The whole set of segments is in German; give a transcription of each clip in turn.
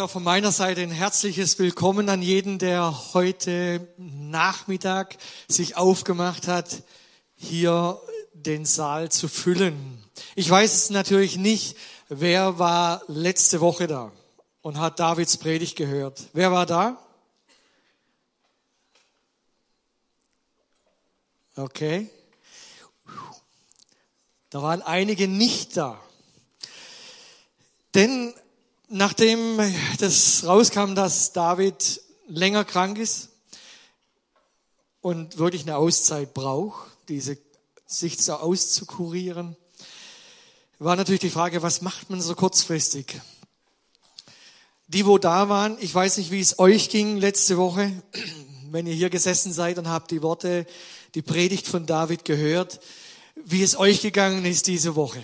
Auch von meiner Seite ein herzliches Willkommen an jeden, der heute Nachmittag sich aufgemacht hat, hier den Saal zu füllen. Ich weiß es natürlich nicht, wer war letzte Woche da und hat Davids Predigt gehört. Wer war da? Okay. Da waren einige nicht da. Denn nachdem das rauskam, dass David länger krank ist und wirklich eine Auszeit braucht, diese, sich so auszukurieren, war natürlich die Frage, was macht man so kurzfristig? Die, wo da waren, ich weiß nicht, wie es euch ging letzte Woche, wenn ihr hier gesessen seid und habt die Worte, die Predigt von David gehört, wie es euch gegangen ist diese Woche.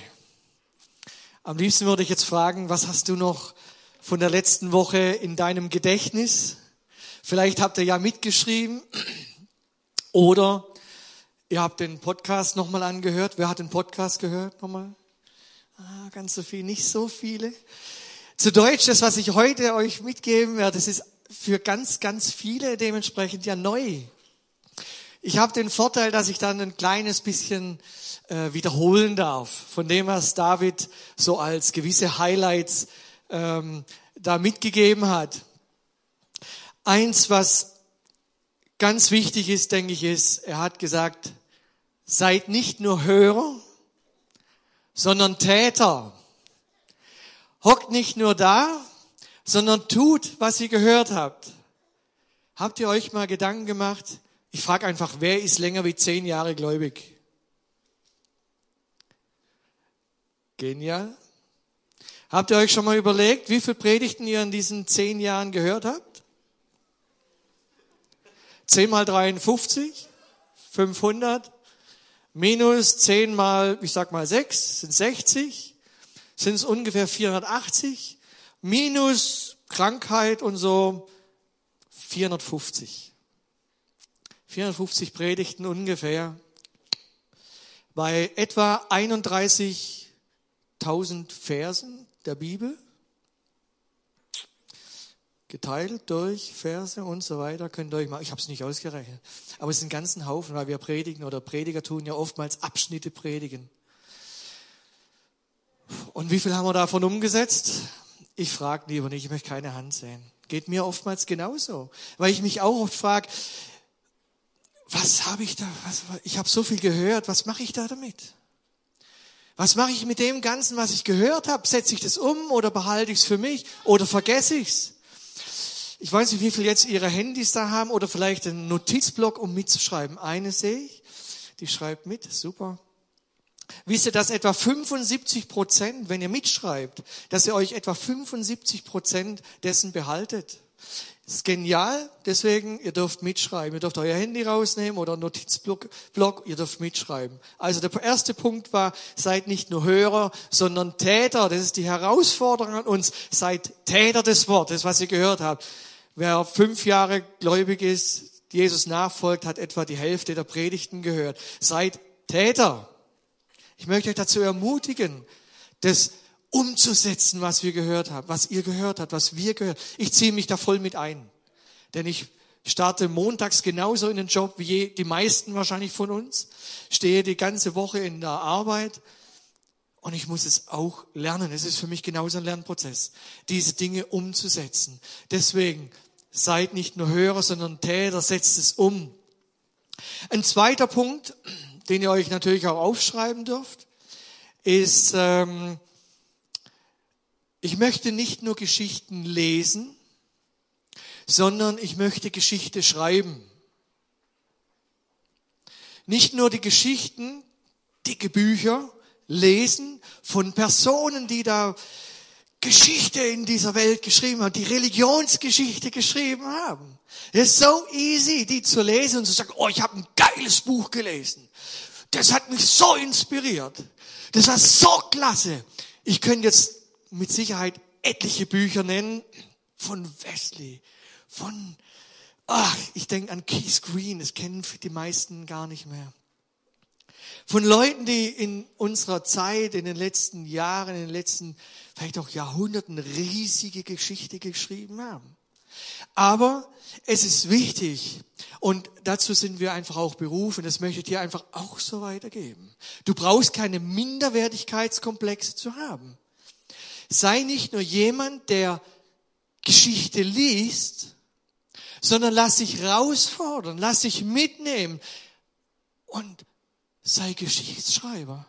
Am liebsten würde ich jetzt fragen, was hast du noch von der letzten Woche in deinem Gedächtnis? Vielleicht habt ihr ja mitgeschrieben oder ihr habt den Podcast nochmal angehört. Wer hat den Podcast gehört nochmal? Ah, ganz so viel, nicht so viele. Zu Deutsch, das, was ich heute euch mitgeben werde, das ist für ganz, ganz viele dementsprechend ja neu. Ich habe den Vorteil, dass ich dann ein kleines bisschen äh, wiederholen darf, von dem, was David so als gewisse Highlights ähm, da mitgegeben hat. Eins, was ganz wichtig ist, denke ich, ist, er hat gesagt, seid nicht nur Hörer, sondern Täter. Hockt nicht nur da, sondern tut, was ihr gehört habt. Habt ihr euch mal Gedanken gemacht? Ich frage einfach, wer ist länger wie zehn Jahre gläubig? Genial. Habt ihr euch schon mal überlegt, wie viele Predigten ihr in diesen zehn Jahren gehört habt? Zehn mal 53? 500? Minus zehn mal, ich sag mal sechs, sind 60? Sind es ungefähr 480? Minus Krankheit und so 450. 450 Predigten ungefähr. Bei etwa 31 1000 Versen der Bibel, geteilt durch Verse und so weiter, könnt ihr euch mal, ich habe es nicht ausgerechnet, aber es ist ein ganzen Haufen, weil wir predigen oder Prediger tun ja oftmals Abschnitte predigen. Und wie viel haben wir davon umgesetzt? Ich frage lieber nicht, ich möchte keine Hand sehen. Geht mir oftmals genauso, weil ich mich auch oft frage, was habe ich da, was, ich habe so viel gehört, was mache ich da damit? Was mache ich mit dem Ganzen, was ich gehört habe? Setze ich das um oder behalte ich es für mich oder vergesse ich es? Ich weiß nicht, wie viel jetzt Ihre Handys da haben oder vielleicht einen Notizblock, um mitzuschreiben. Eine sehe ich, die schreibt mit, super. Wisst ihr, dass etwa 75 Prozent, wenn ihr mitschreibt, dass ihr euch etwa 75 Prozent dessen behaltet? Das ist genial, deswegen, ihr dürft mitschreiben. Ihr dürft euer Handy rausnehmen oder Notizblock, Block, ihr dürft mitschreiben. Also der erste Punkt war, seid nicht nur Hörer, sondern Täter. Das ist die Herausforderung an uns. Seid Täter des Wortes, was ihr gehört habt. Wer fünf Jahre gläubig ist, Jesus nachfolgt, hat etwa die Hälfte der Predigten gehört. Seid Täter. Ich möchte euch dazu ermutigen, das umzusetzen, was wir gehört haben, was ihr gehört habt, was wir gehört. Ich ziehe mich da voll mit ein. Denn ich starte montags genauso in den Job wie die meisten wahrscheinlich von uns, stehe die ganze Woche in der Arbeit und ich muss es auch lernen. Es ist für mich genauso ein Lernprozess, diese Dinge umzusetzen. Deswegen seid nicht nur Hörer, sondern Täter, setzt es um. Ein zweiter Punkt, den ihr euch natürlich auch aufschreiben dürft, ist, ähm, ich möchte nicht nur Geschichten lesen, sondern ich möchte Geschichte schreiben. Nicht nur die Geschichten, dicke Bücher lesen von Personen, die da Geschichte in dieser Welt geschrieben haben, die Religionsgeschichte geschrieben haben. Es ist so easy, die zu lesen und zu sagen, oh, ich habe ein geiles Buch gelesen. Das hat mich so inspiriert. Das war so klasse. Ich könnte jetzt mit Sicherheit etliche Bücher nennen von Wesley, von, ach, ich denke an Keith Green, das kennen die meisten gar nicht mehr. Von Leuten, die in unserer Zeit, in den letzten Jahren, in den letzten vielleicht auch Jahrhunderten riesige Geschichte geschrieben haben. Aber es ist wichtig und dazu sind wir einfach auch berufen, das möchte ich dir einfach auch so weitergeben. Du brauchst keine Minderwertigkeitskomplexe zu haben. Sei nicht nur jemand, der Geschichte liest, sondern lass dich herausfordern, lass dich mitnehmen und sei Geschichtsschreiber.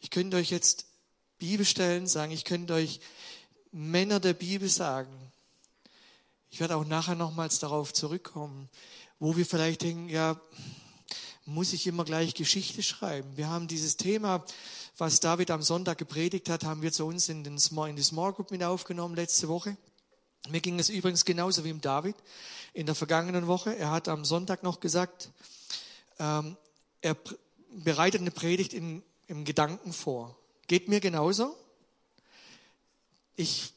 Ich könnte euch jetzt Bibelstellen sagen, ich könnte euch Männer der Bibel sagen. Ich werde auch nachher nochmals darauf zurückkommen, wo wir vielleicht denken, ja, muss ich immer gleich Geschichte schreiben? Wir haben dieses Thema, was David am Sonntag gepredigt hat, haben wir zu uns in, den Small, in die Small Group mit aufgenommen letzte Woche. Mir ging es übrigens genauso wie im David in der vergangenen Woche. Er hat am Sonntag noch gesagt, ähm, er bereitet eine Predigt in, im Gedanken vor. Geht mir genauso. Ich,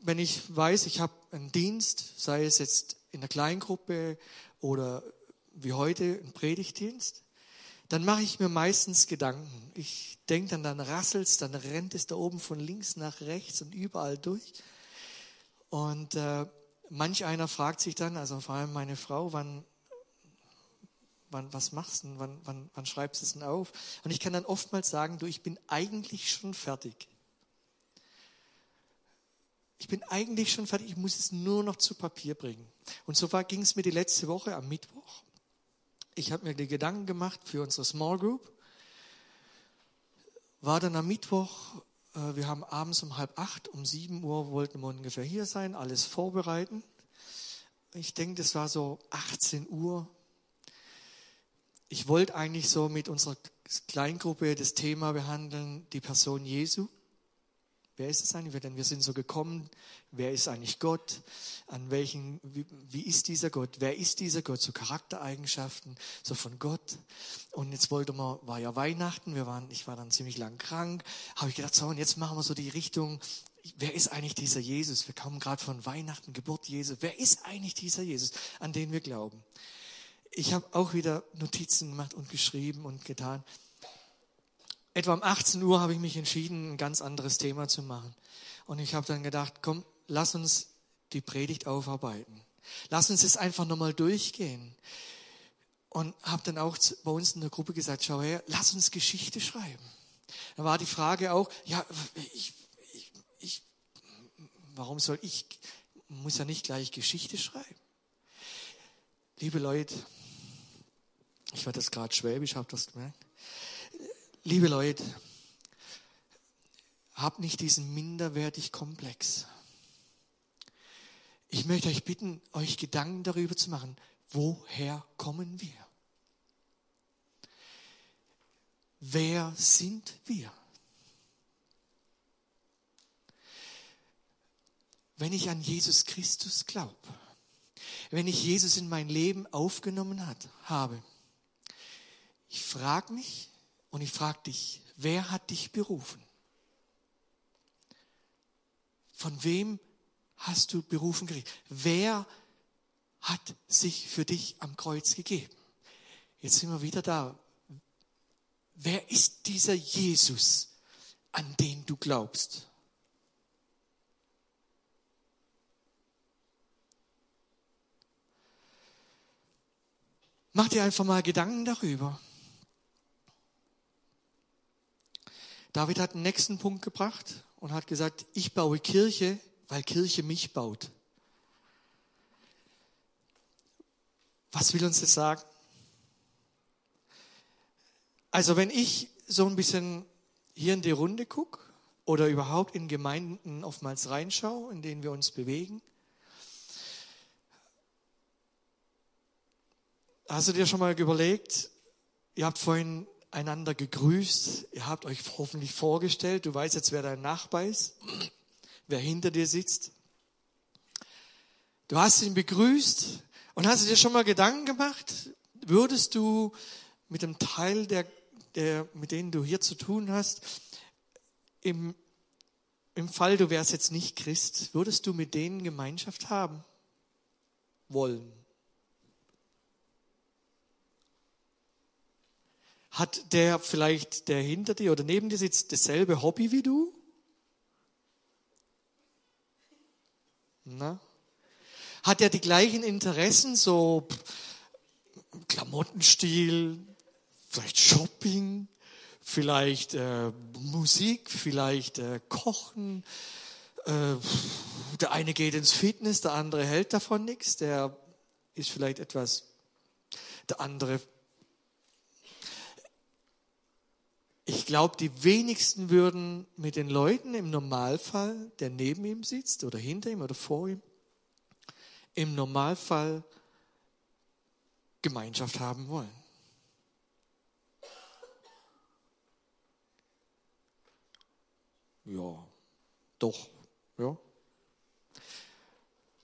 wenn ich weiß, ich habe einen Dienst, sei es jetzt in der Kleingruppe oder wie heute ein Predigtdienst, dann mache ich mir meistens Gedanken. Ich denke dann, dann rasselt's, dann rennt es da oben von links nach rechts und überall durch. Und äh, manch einer fragt sich dann, also vor allem meine Frau, wann, wann was machst du, wann, wann, wann schreibst du es denn auf? Und ich kann dann oftmals sagen, du, ich bin eigentlich schon fertig. Ich bin eigentlich schon fertig, ich muss es nur noch zu Papier bringen. Und so ging es mir die letzte Woche am Mittwoch. Ich habe mir die Gedanken gemacht für unsere Small Group. War dann am Mittwoch, äh, wir haben abends um halb acht, um sieben Uhr wollten wir ungefähr hier sein, alles vorbereiten. Ich denke, das war so 18 Uhr. Ich wollte eigentlich so mit unserer Kleingruppe das Thema behandeln, die Person Jesu. Wer ist es eigentlich? Denn wir sind so gekommen. Wer ist eigentlich Gott? An welchen, wie, wie, ist dieser Gott? Wer ist dieser Gott? So Charaktereigenschaften, so von Gott. Und jetzt wollte man, war ja Weihnachten, wir waren, ich war dann ziemlich lang krank. Habe ich gedacht, so, und jetzt machen wir so die Richtung, wer ist eigentlich dieser Jesus? Wir kommen gerade von Weihnachten, Geburt Jesu. Wer ist eigentlich dieser Jesus, an den wir glauben? Ich habe auch wieder Notizen gemacht und geschrieben und getan etwa um 18 Uhr habe ich mich entschieden, ein ganz anderes Thema zu machen. Und ich habe dann gedacht, komm, lass uns die Predigt aufarbeiten. Lass uns es einfach nochmal durchgehen. Und habe dann auch bei uns in der Gruppe gesagt, schau her, lass uns Geschichte schreiben. Da war die Frage auch, ja, ich, ich, ich, warum soll ich, muss ja nicht gleich Geschichte schreiben. Liebe Leute, ich war das gerade schwäbisch, habt das gemerkt? Liebe Leute, habt nicht diesen minderwertig Komplex. Ich möchte euch bitten, euch Gedanken darüber zu machen, woher kommen wir? Wer sind wir? Wenn ich an Jesus Christus glaube, wenn ich Jesus in mein Leben aufgenommen hat, habe, ich frage mich, und ich frage dich, wer hat dich berufen? Von wem hast du berufen gekriegt? Wer hat sich für dich am Kreuz gegeben? Jetzt sind wir wieder da. Wer ist dieser Jesus, an den du glaubst? Mach dir einfach mal Gedanken darüber. David hat den nächsten Punkt gebracht und hat gesagt, ich baue Kirche, weil Kirche mich baut. Was will uns das sagen? Also wenn ich so ein bisschen hier in die Runde gucke oder überhaupt in Gemeinden oftmals reinschaue, in denen wir uns bewegen, hast du dir schon mal überlegt, ihr habt vorhin einander gegrüßt. Ihr habt euch hoffentlich vorgestellt. Du weißt jetzt, wer dein Nachbar ist, wer hinter dir sitzt. Du hast ihn begrüßt und hast dir schon mal Gedanken gemacht? Würdest du mit dem Teil, der, der, mit denen du hier zu tun hast, im, im Fall, du wärst jetzt nicht Christ, würdest du mit denen Gemeinschaft haben wollen? Hat der vielleicht, der hinter dir oder neben dir sitzt, dasselbe Hobby wie du? Na? Hat er die gleichen Interessen, so Klamottenstil, vielleicht Shopping, vielleicht äh, Musik, vielleicht äh, Kochen. Äh, der eine geht ins Fitness, der andere hält davon nichts, der ist vielleicht etwas, der andere. Ich glaube, die wenigsten würden mit den Leuten im Normalfall, der neben ihm sitzt oder hinter ihm oder vor ihm, im Normalfall Gemeinschaft haben wollen. Ja, doch, ja.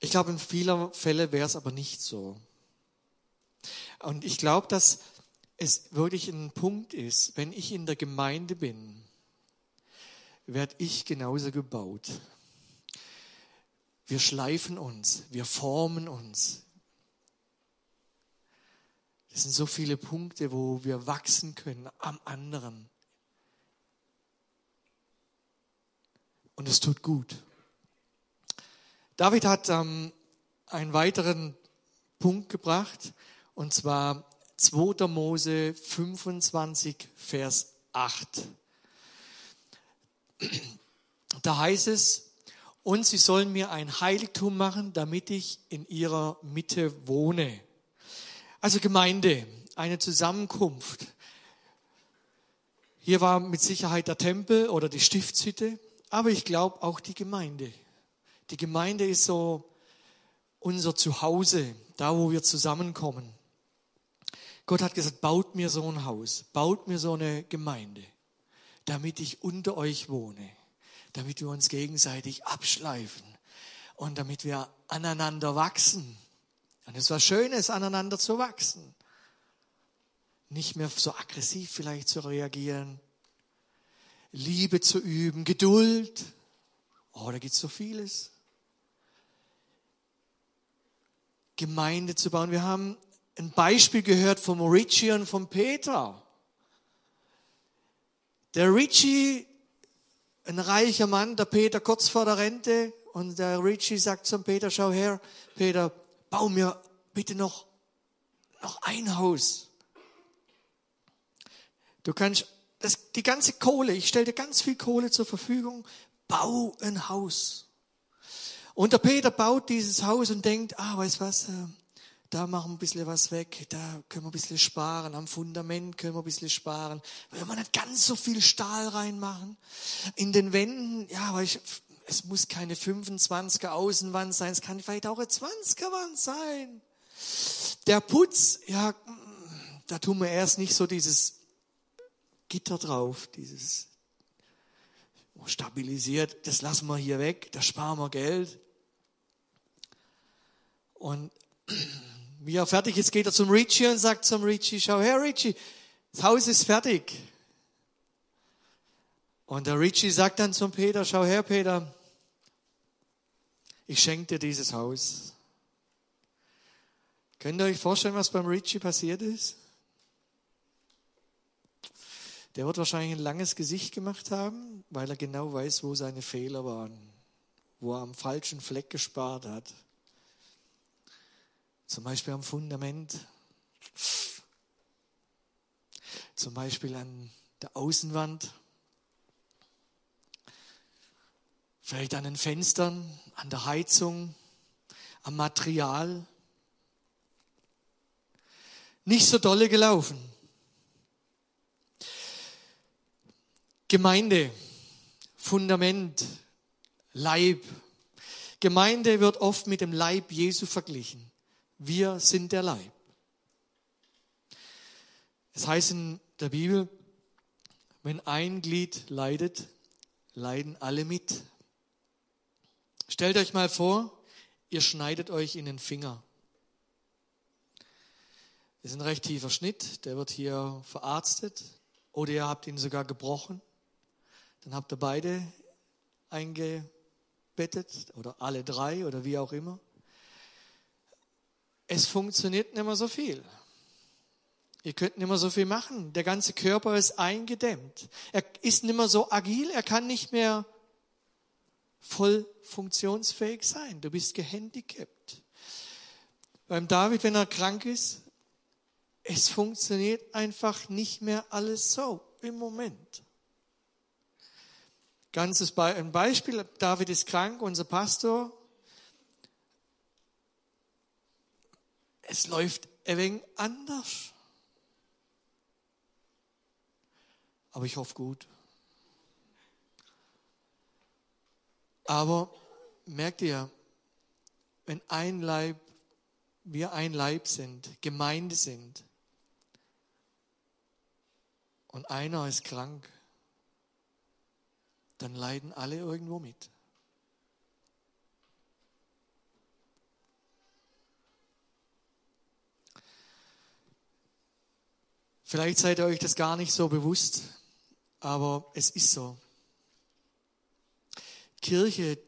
Ich glaube, in vielen Fällen wäre es aber nicht so. Und ich glaube, dass es wirklich ein Punkt ist, wenn ich in der Gemeinde bin, werde ich genauso gebaut. Wir schleifen uns, wir formen uns. Es sind so viele Punkte, wo wir wachsen können am anderen. und es tut gut. David hat ähm, einen weiteren Punkt gebracht, und zwar 2. Mose 25, Vers 8. Da heißt es, und sie sollen mir ein Heiligtum machen, damit ich in ihrer Mitte wohne. Also Gemeinde, eine Zusammenkunft. Hier war mit Sicherheit der Tempel oder die Stiftshütte. Aber ich glaube auch die Gemeinde. Die Gemeinde ist so unser Zuhause, da wo wir zusammenkommen. Gott hat gesagt, baut mir so ein Haus, baut mir so eine Gemeinde, damit ich unter euch wohne, damit wir uns gegenseitig abschleifen und damit wir aneinander wachsen. Und es war Schönes, aneinander zu wachsen. Nicht mehr so aggressiv vielleicht zu reagieren, Liebe zu üben, Geduld. Oh, da gibt es so vieles. Gemeinde zu bauen. Wir haben ein Beispiel gehört vom Richie und vom Peter. Der Richie, ein reicher Mann, der Peter kurz vor der Rente, und der Richie sagt zum Peter, schau her, Peter, bau mir bitte noch, noch ein Haus. Du kannst das, die ganze Kohle, ich stelle dir ganz viel Kohle zur Verfügung, bau ein Haus. Und der Peter baut dieses Haus und denkt, ah, weißt was, äh, da machen wir ein bisschen was weg, da können wir ein bisschen sparen, am Fundament können wir ein bisschen sparen. Wenn wir nicht ganz so viel Stahl reinmachen. In den Wänden, ja, aber ich, es muss keine 25er Außenwand sein, es kann vielleicht auch eine 20er Wand sein. Der Putz, ja, da tun wir erst nicht so dieses Gitter drauf, dieses stabilisiert, das lassen wir hier weg, da sparen wir Geld. Und wie er fertig ist, geht er zum Richie und sagt zum Richie, schau her Richie, das Haus ist fertig. Und der Richie sagt dann zum Peter, schau her Peter, ich schenke dir dieses Haus. Könnt ihr euch vorstellen, was beim Richie passiert ist? Der wird wahrscheinlich ein langes Gesicht gemacht haben, weil er genau weiß, wo seine Fehler waren, wo er am falschen Fleck gespart hat. Zum Beispiel am Fundament, zum Beispiel an der Außenwand, vielleicht an den Fenstern, an der Heizung, am Material. Nicht so dolle gelaufen. Gemeinde, Fundament, Leib. Gemeinde wird oft mit dem Leib Jesu verglichen. Wir sind der Leib. Es heißt in der Bibel, wenn ein Glied leidet, leiden alle mit. Stellt euch mal vor, ihr schneidet euch in den Finger. Das ist ein recht tiefer Schnitt, der wird hier verarztet oder ihr habt ihn sogar gebrochen. Dann habt ihr beide eingebettet oder alle drei oder wie auch immer. Es funktioniert nicht mehr so viel. Ihr könnt nicht mehr so viel machen. Der ganze Körper ist eingedämmt. Er ist nicht mehr so agil. Er kann nicht mehr voll funktionsfähig sein. Du bist gehandicapt. Beim David, wenn er krank ist, es funktioniert einfach nicht mehr alles so im Moment. Ganzes Be ein Beispiel, David ist krank, unser Pastor. Es läuft ein wenig anders. Aber ich hoffe gut. Aber merkt ihr, wenn ein Leib, wir ein Leib sind, Gemeinde sind, und einer ist krank, dann leiden alle irgendwo mit. Vielleicht seid ihr euch das gar nicht so bewusst, aber es ist so. Kirche,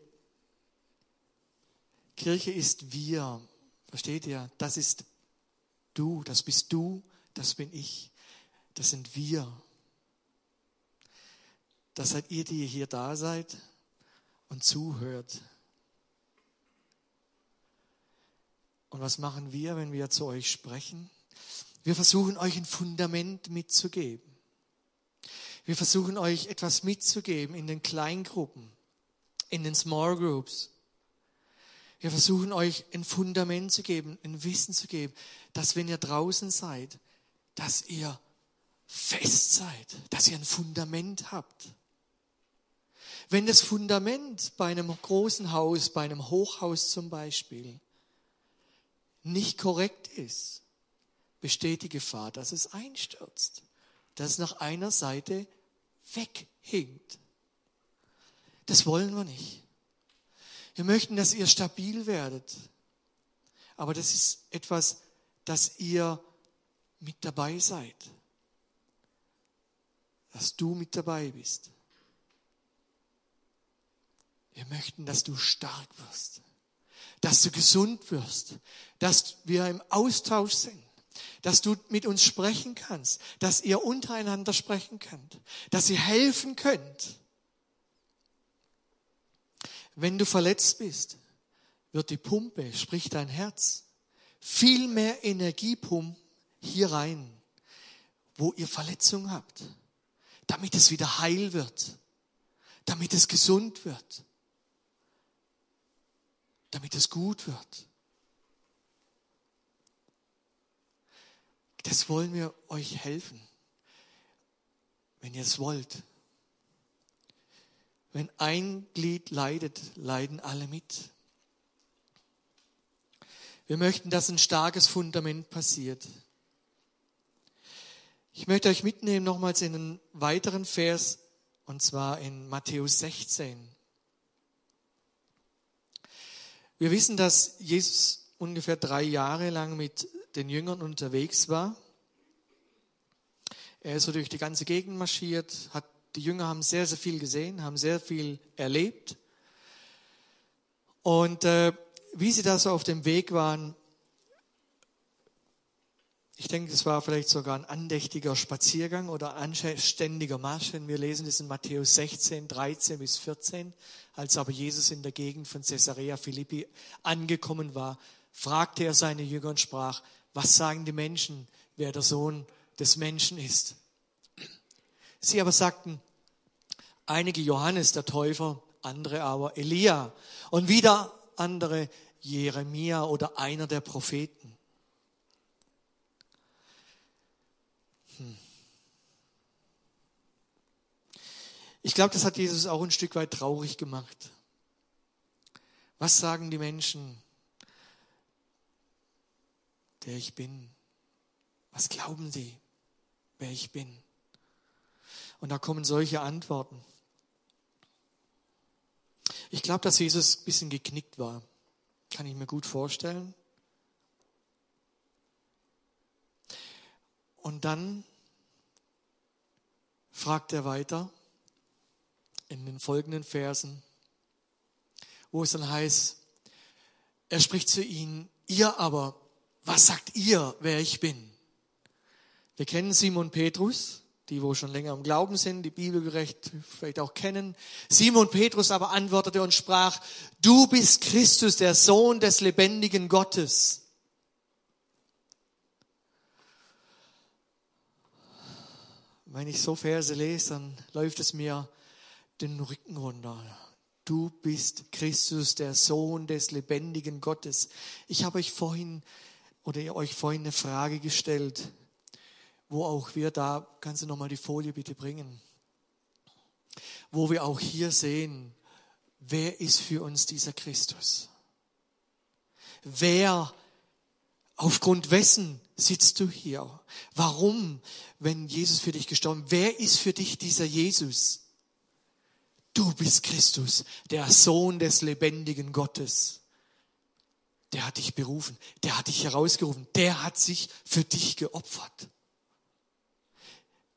Kirche ist wir. Versteht ihr? Das ist du, das bist du, das bin ich, das sind wir. Das seid ihr, die hier da seid und zuhört. Und was machen wir, wenn wir zu euch sprechen? Wir versuchen euch ein Fundament mitzugeben. Wir versuchen euch etwas mitzugeben in den Kleingruppen, in den Small Groups. Wir versuchen euch ein Fundament zu geben, ein Wissen zu geben, dass wenn ihr draußen seid, dass ihr fest seid, dass ihr ein Fundament habt. Wenn das Fundament bei einem großen Haus, bei einem Hochhaus zum Beispiel, nicht korrekt ist, besteht die Gefahr, dass es einstürzt, dass es nach einer Seite weghinkt. Das wollen wir nicht. Wir möchten, dass ihr stabil werdet. Aber das ist etwas, dass ihr mit dabei seid. Dass du mit dabei bist. Wir möchten, dass du stark wirst, dass du gesund wirst, dass wir im Austausch sind, dass du mit uns sprechen kannst, dass ihr untereinander sprechen könnt, dass ihr helfen könnt. Wenn du verletzt bist, wird die Pumpe, sprich dein Herz, viel mehr Energie pumpen hier rein, wo ihr Verletzung habt, damit es wieder heil wird, damit es gesund wird damit es gut wird. Das wollen wir euch helfen, wenn ihr es wollt. Wenn ein Glied leidet, leiden alle mit. Wir möchten, dass ein starkes Fundament passiert. Ich möchte euch mitnehmen nochmals in einen weiteren Vers, und zwar in Matthäus 16. Wir wissen, dass Jesus ungefähr drei Jahre lang mit den Jüngern unterwegs war. Er ist so durch die ganze Gegend marschiert, hat, die Jünger haben sehr, sehr viel gesehen, haben sehr viel erlebt. Und äh, wie sie da so auf dem Weg waren, ich denke, es war vielleicht sogar ein andächtiger Spaziergang oder anständiger Marsch, wenn wir lesen das in Matthäus 16, 13 bis 14. Als aber Jesus in der Gegend von Caesarea Philippi angekommen war, fragte er seine Jünger und sprach, was sagen die Menschen, wer der Sohn des Menschen ist? Sie aber sagten, einige Johannes der Täufer, andere aber Elia und wieder andere Jeremia oder einer der Propheten. Ich glaube, das hat Jesus auch ein Stück weit traurig gemacht. Was sagen die Menschen, der ich bin? Was glauben sie, wer ich bin? Und da kommen solche Antworten. Ich glaube, dass Jesus ein bisschen geknickt war. Kann ich mir gut vorstellen. Und dann fragt er weiter, in den folgenden Versen, wo es dann heißt, er spricht zu ihnen, ihr aber, was sagt ihr, wer ich bin? Wir kennen Simon Petrus, die wo schon länger im Glauben sind, die Bibelgerecht vielleicht auch kennen. Simon Petrus aber antwortete und sprach, du bist Christus, der Sohn des lebendigen Gottes. Wenn ich so Verse lese, dann läuft es mir den Rücken runter. Du bist Christus, der Sohn des lebendigen Gottes. Ich habe euch vorhin oder euch vorhin eine Frage gestellt, wo auch wir da, kannst du nochmal die Folie bitte bringen, wo wir auch hier sehen, wer ist für uns dieser Christus? Wer, aufgrund wessen sitzt du hier? Warum, wenn Jesus für dich gestorben, wer ist für dich dieser Jesus? Du bist Christus, der Sohn des lebendigen Gottes. Der hat dich berufen, der hat dich herausgerufen, der hat sich für dich geopfert.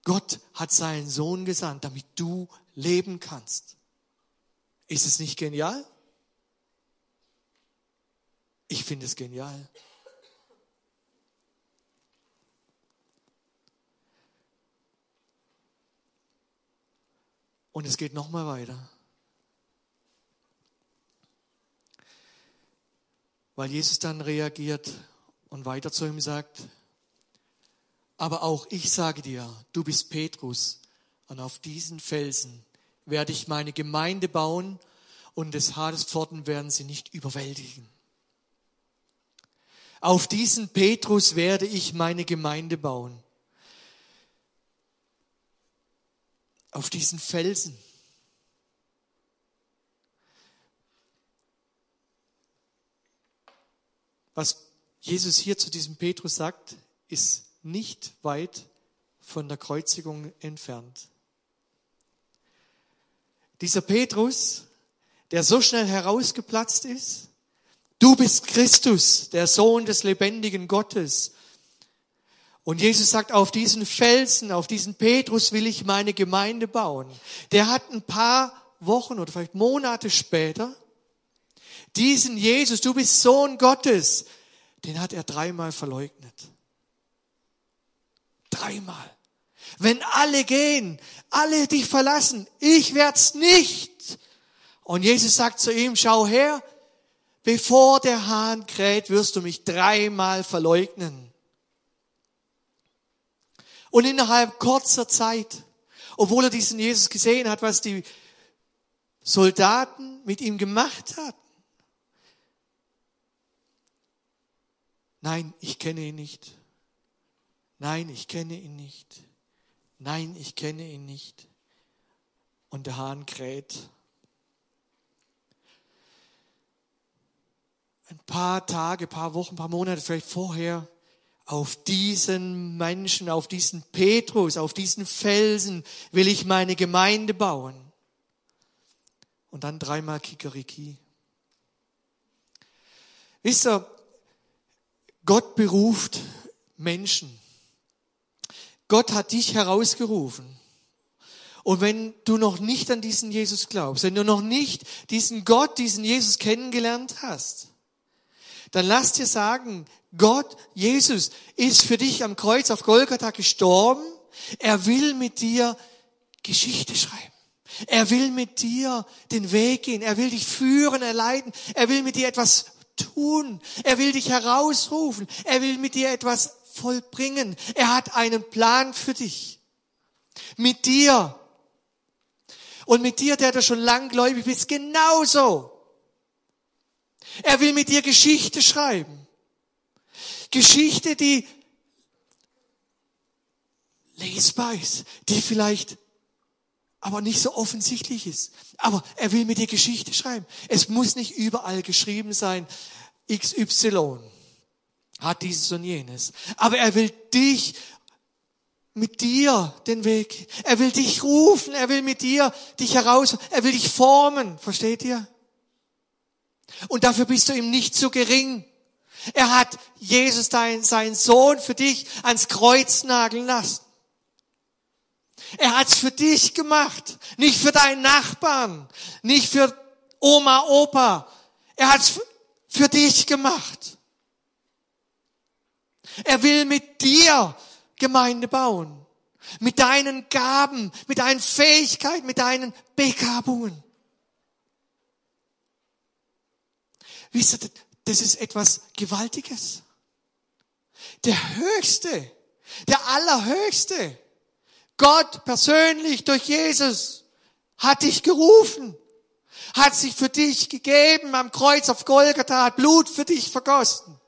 Gott hat seinen Sohn gesandt, damit du leben kannst. Ist es nicht genial? Ich finde es genial. Und es geht nochmal weiter. Weil Jesus dann reagiert und weiter zu ihm sagt, aber auch ich sage dir, du bist Petrus und auf diesen Felsen werde ich meine Gemeinde bauen und des Hades Pforten werden sie nicht überwältigen. Auf diesen Petrus werde ich meine Gemeinde bauen. auf diesen Felsen. Was Jesus hier zu diesem Petrus sagt, ist nicht weit von der Kreuzigung entfernt. Dieser Petrus, der so schnell herausgeplatzt ist, du bist Christus, der Sohn des lebendigen Gottes, und Jesus sagt, auf diesen Felsen, auf diesen Petrus will ich meine Gemeinde bauen. Der hat ein paar Wochen oder vielleicht Monate später diesen Jesus, du bist Sohn Gottes, den hat er dreimal verleugnet. Dreimal. Wenn alle gehen, alle dich verlassen, ich werd's nicht. Und Jesus sagt zu ihm, schau her, bevor der Hahn kräht, wirst du mich dreimal verleugnen. Und innerhalb kurzer Zeit, obwohl er diesen Jesus gesehen hat, was die Soldaten mit ihm gemacht hatten. Nein, ich kenne ihn nicht. Nein, ich kenne ihn nicht. Nein, ich kenne ihn nicht. Und der Hahn kräht. Ein paar Tage, paar Wochen, paar Monate vielleicht vorher auf diesen Menschen, auf diesen Petrus, auf diesen Felsen will ich meine Gemeinde bauen. Und dann dreimal Kikeriki. Wisst ihr, Gott beruft Menschen. Gott hat dich herausgerufen. Und wenn du noch nicht an diesen Jesus glaubst, wenn du noch nicht diesen Gott, diesen Jesus kennengelernt hast, dann lass dir sagen, Gott, Jesus, ist für dich am Kreuz auf Golgatha gestorben. Er will mit dir Geschichte schreiben. Er will mit dir den Weg gehen. Er will dich führen, erleiden. Er will mit dir etwas tun. Er will dich herausrufen. Er will mit dir etwas vollbringen. Er hat einen Plan für dich. Mit dir. Und mit dir, der du schon langgläubig bist, genauso. Er will mit dir Geschichte schreiben. Geschichte, die lesbar ist, die vielleicht aber nicht so offensichtlich ist. Aber er will mit dir Geschichte schreiben. Es muss nicht überall geschrieben sein, XY hat dieses und jenes. Aber er will dich mit dir den Weg. Er will dich rufen. Er will mit dir dich heraus. Er will dich formen. Versteht ihr? Und dafür bist du ihm nicht zu gering. Er hat Jesus, dein, seinen Sohn, für dich ans Kreuz nageln lassen. Er hat's für dich gemacht, nicht für deinen Nachbarn, nicht für Oma, Opa. Er hat's für dich gemacht. Er will mit dir Gemeinde bauen. Mit deinen Gaben, mit deinen Fähigkeiten, mit deinen Begabungen. Wisst ihr, das ist etwas Gewaltiges. Der Höchste, der Allerhöchste, Gott persönlich durch Jesus hat dich gerufen, hat sich für dich gegeben am Kreuz auf Golgatha, hat Blut für dich vergossen.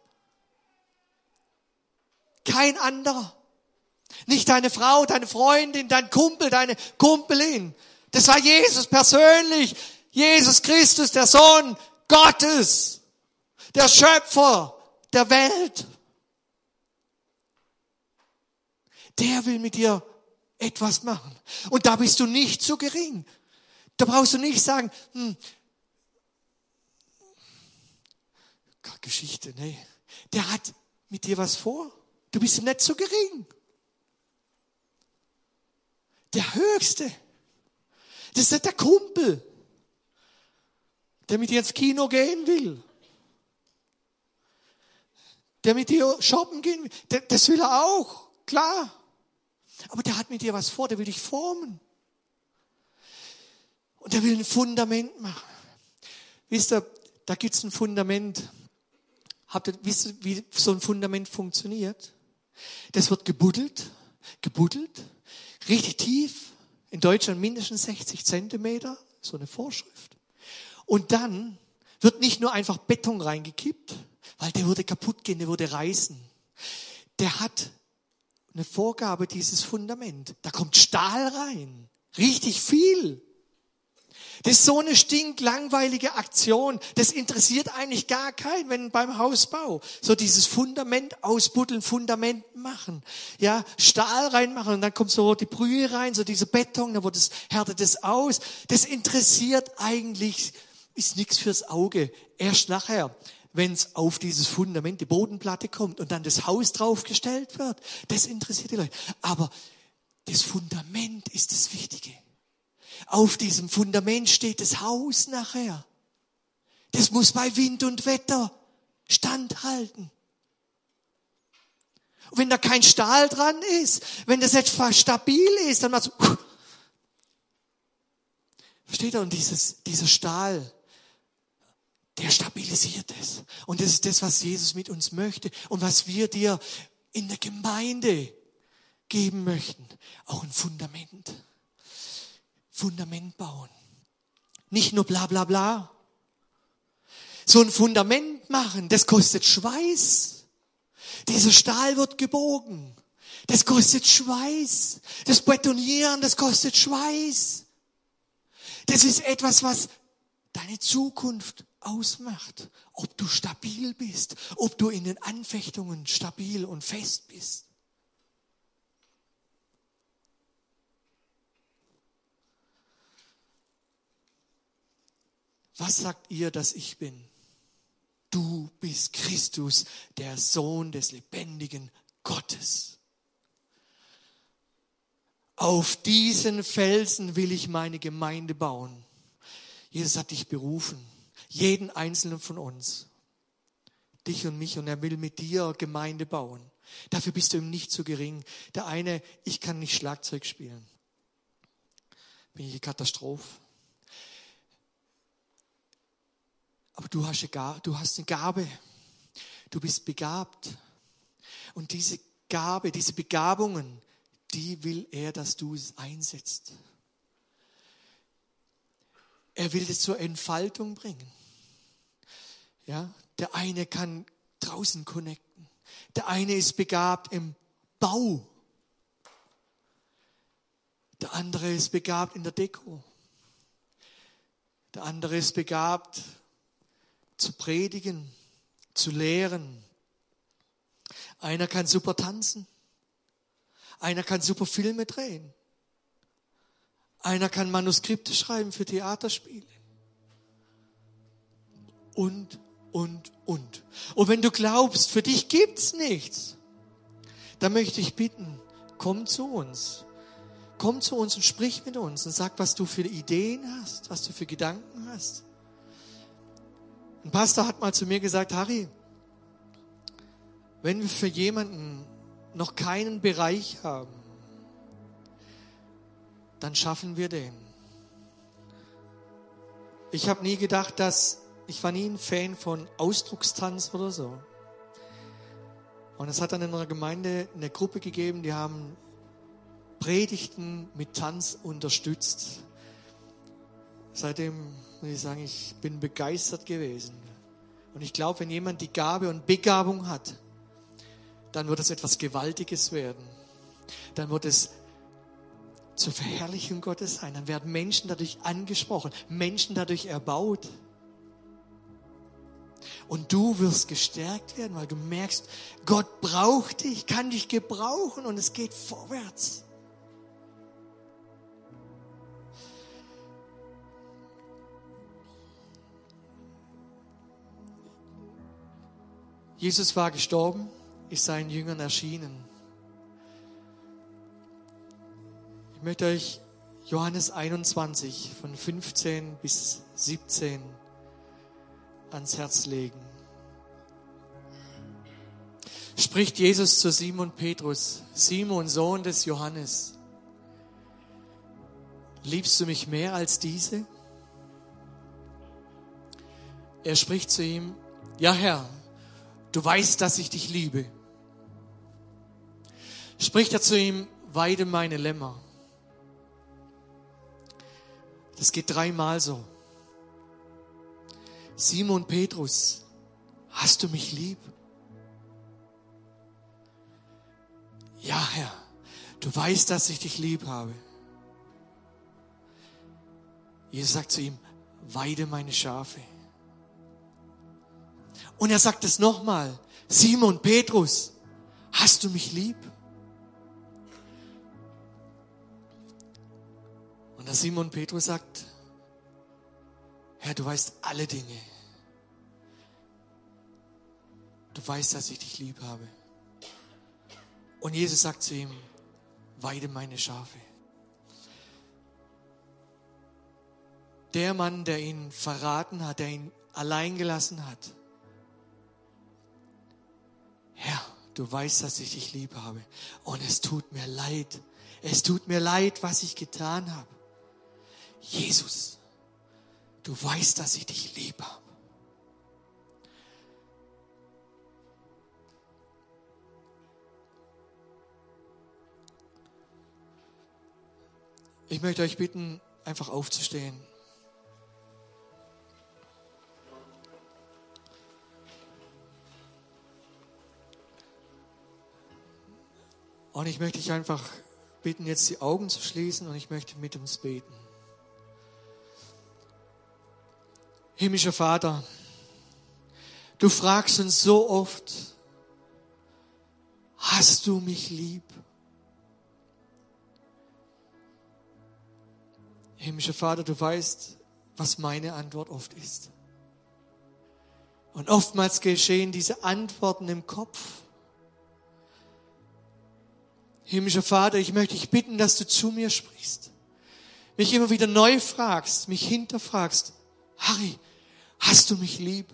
Kein anderer. Nicht deine Frau, deine Freundin, dein Kumpel, deine Kumpelin. Das war Jesus persönlich. Jesus Christus, der Sohn Gottes, der Schöpfer der Welt. Der will mit dir etwas machen. Und da bist du nicht zu gering. Da brauchst du nicht sagen, hm, Geschichte, nee. Der hat mit dir was vor. Du bist nicht so gering. Der Höchste. Das ist der Kumpel, der mit dir ins Kino gehen will. Der mit dir shoppen gehen will. Das will er auch, klar. Aber der hat mit dir was vor, der will dich formen. Und der will ein Fundament machen. Wisst ihr, da gibt's ein Fundament. Habt ihr, wisst ihr, wie so ein Fundament funktioniert? Das wird gebuddelt, gebuddelt, richtig tief. In Deutschland mindestens 60 Zentimeter, so eine Vorschrift. Und dann wird nicht nur einfach Beton reingekippt, weil der würde kaputt gehen, der würde reißen. Der hat eine Vorgabe, dieses Fundament. Da kommt Stahl rein. Richtig viel. Das ist so eine stinklangweilige Aktion. Das interessiert eigentlich gar keinen, wenn beim Hausbau so dieses Fundament ausbuddeln, Fundament machen. Ja, Stahl reinmachen und dann kommt so die Brühe rein, so diese Beton, da wird es, härtet es aus. Das interessiert eigentlich, ist nichts fürs Auge. Erst nachher wenn es auf dieses Fundament, die Bodenplatte kommt und dann das Haus draufgestellt wird. Das interessiert die Leute. Aber das Fundament ist das Wichtige. Auf diesem Fundament steht das Haus nachher. Das muss bei Wind und Wetter standhalten. Und wenn da kein Stahl dran ist, wenn das etwas stabil ist, dann macht so, versteht ihr? Und dieses, dieser Stahl, der stabilisiert es. Und das ist das, was Jesus mit uns möchte und was wir dir in der Gemeinde geben möchten. Auch ein Fundament. Fundament bauen. Nicht nur bla bla bla. So ein Fundament machen, das kostet Schweiß. Dieser Stahl wird gebogen. Das kostet Schweiß. Das Betonieren, das kostet Schweiß. Das ist etwas, was deine Zukunft ausmacht, ob du stabil bist, ob du in den Anfechtungen stabil und fest bist. Was sagt ihr, dass ich bin? Du bist Christus, der Sohn des lebendigen Gottes. Auf diesen Felsen will ich meine Gemeinde bauen. Jesus hat dich berufen jeden einzelnen von uns. Dich und mich. Und er will mit dir Gemeinde bauen. Dafür bist du ihm nicht zu gering. Der eine, ich kann nicht Schlagzeug spielen. Bin ich eine Katastrophe. Aber du hast, eine, du hast eine Gabe. Du bist begabt. Und diese Gabe, diese Begabungen, die will er, dass du es einsetzt. Er will es zur Entfaltung bringen. Ja, der eine kann draußen connecten. Der eine ist begabt im Bau. Der andere ist begabt in der Deko. Der andere ist begabt zu predigen, zu lehren. Einer kann super tanzen. Einer kann super Filme drehen. Einer kann Manuskripte schreiben für Theaterspiele. Und und, und. Und wenn du glaubst, für dich gibt's nichts, dann möchte ich bitten, komm zu uns. Komm zu uns und sprich mit uns und sag, was du für Ideen hast, was du für Gedanken hast. Ein Pastor hat mal zu mir gesagt, Harry, wenn wir für jemanden noch keinen Bereich haben, dann schaffen wir den. Ich habe nie gedacht, dass ich war nie ein Fan von Ausdruckstanz oder so. Und es hat dann in einer Gemeinde eine Gruppe gegeben, die haben Predigten mit Tanz unterstützt. Seitdem muss ich sagen, ich bin begeistert gewesen. Und ich glaube, wenn jemand die Gabe und Begabung hat, dann wird es etwas Gewaltiges werden. Dann wird es zur Verherrlichung Gottes sein. Dann werden Menschen dadurch angesprochen, Menschen dadurch erbaut. Und du wirst gestärkt werden, weil du merkst, Gott braucht dich, kann dich gebrauchen und es geht vorwärts. Jesus war gestorben, ist seinen Jüngern erschienen. Ich möchte euch Johannes 21 von 15 bis 17 ans Herz legen. Spricht Jesus zu Simon Petrus, Simon, Sohn des Johannes, liebst du mich mehr als diese? Er spricht zu ihm, ja Herr, Du weißt, dass ich dich liebe. Spricht er zu ihm, weide meine Lämmer. Das geht dreimal so. Simon Petrus, hast du mich lieb? Ja, Herr, du weißt, dass ich dich lieb habe. Jesus sagt zu ihm, weide meine Schafe. Und er sagt es nochmal. Simon, Petrus, hast du mich lieb? Und der Simon Petrus sagt, Herr, du weißt alle Dinge. Du weißt, dass ich dich lieb habe. Und Jesus sagt zu ihm, weide meine Schafe. Der Mann, der ihn verraten hat, der ihn allein gelassen hat, Herr, du weißt, dass ich dich lieb habe. Und es tut mir leid. Es tut mir leid, was ich getan habe. Jesus, du weißt, dass ich dich lieb habe. Ich möchte euch bitten, einfach aufzustehen. Und ich möchte dich einfach bitten, jetzt die Augen zu schließen und ich möchte mit uns beten. Himmlischer Vater, du fragst uns so oft, hast du mich lieb? Himmlischer Vater, du weißt, was meine Antwort oft ist. Und oftmals geschehen diese Antworten im Kopf. Himmlischer Vater, ich möchte dich bitten, dass du zu mir sprichst. Mich immer wieder neu fragst, mich hinterfragst. Harry, hast du mich lieb?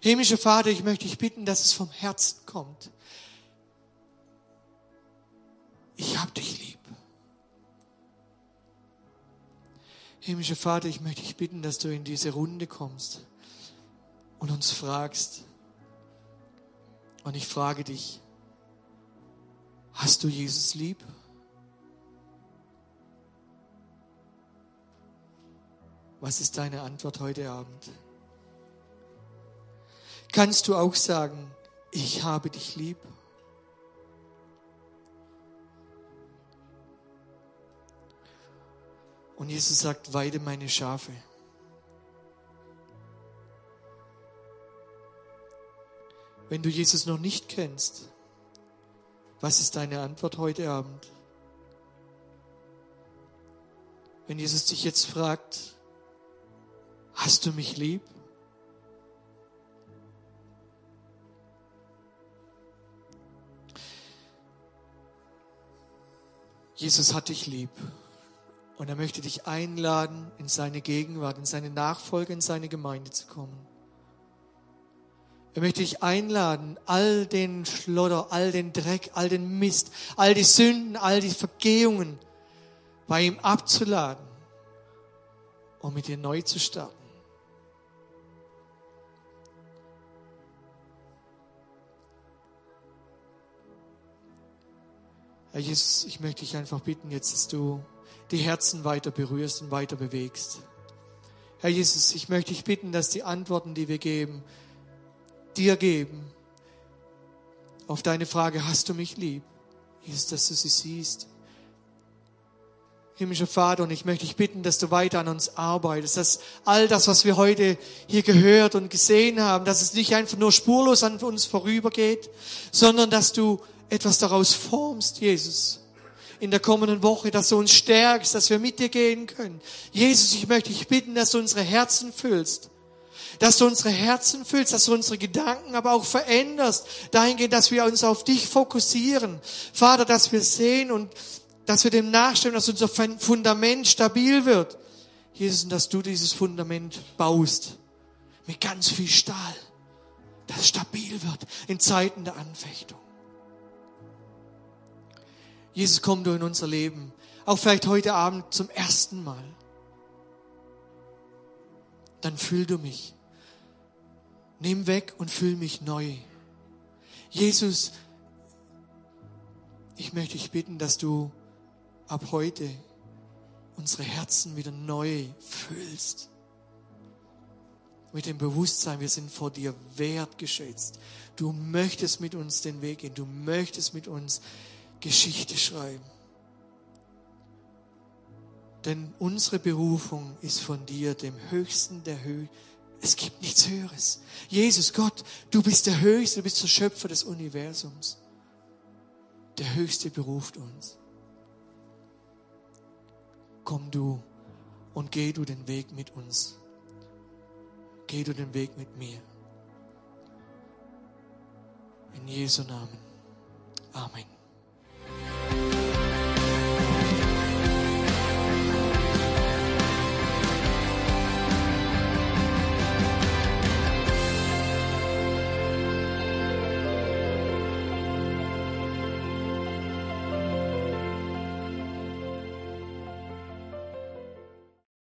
Himmlischer Vater, ich möchte dich bitten, dass es vom Herzen kommt. Ich hab dich lieb. Himmlischer Vater, ich möchte dich bitten, dass du in diese Runde kommst und uns fragst. Und ich frage dich, Hast du Jesus lieb? Was ist deine Antwort heute Abend? Kannst du auch sagen, ich habe dich lieb? Und Jesus sagt, weide meine Schafe. Wenn du Jesus noch nicht kennst, was ist deine Antwort heute Abend? Wenn Jesus dich jetzt fragt, hast du mich lieb? Jesus hat dich lieb und er möchte dich einladen, in seine Gegenwart, in seine Nachfolge, in seine Gemeinde zu kommen. Er möchte dich einladen, all den Schlotter, all den Dreck, all den Mist, all die Sünden, all die Vergehungen bei ihm abzuladen und mit dir neu zu starten. Herr Jesus, ich möchte dich einfach bitten jetzt, dass du die Herzen weiter berührst und weiter bewegst. Herr Jesus, ich möchte dich bitten, dass die Antworten, die wir geben, dir geben. Auf deine Frage, hast du mich lieb? Jesus, dass du sie siehst. Himmlischer Vater, und ich möchte dich bitten, dass du weiter an uns arbeitest, dass all das, was wir heute hier gehört und gesehen haben, dass es nicht einfach nur spurlos an uns vorübergeht, sondern dass du etwas daraus formst, Jesus, in der kommenden Woche, dass du uns stärkst, dass wir mit dir gehen können. Jesus, ich möchte dich bitten, dass du unsere Herzen füllst dass du unsere Herzen füllst, dass du unsere Gedanken aber auch veränderst, dahingehend, dass wir uns auf dich fokussieren. Vater, dass wir sehen und dass wir dem nachstellen, dass unser Fundament stabil wird. Jesus, dass du dieses Fundament baust mit ganz viel Stahl, das stabil wird in Zeiten der Anfechtung. Jesus, komm du in unser Leben, auch vielleicht heute Abend zum ersten Mal. Dann fühl du mich Nimm weg und füll mich neu. Jesus, ich möchte dich bitten, dass du ab heute unsere Herzen wieder neu füllst. Mit dem Bewusstsein, wir sind vor dir wertgeschätzt. Du möchtest mit uns den Weg gehen. Du möchtest mit uns Geschichte schreiben. Denn unsere Berufung ist von dir, dem Höchsten der Höhe es gibt nichts Höheres. Jesus, Gott, du bist der Höchste, du bist der Schöpfer des Universums. Der Höchste beruft uns. Komm du und geh du den Weg mit uns. Geh du den Weg mit mir. In Jesu Namen. Amen.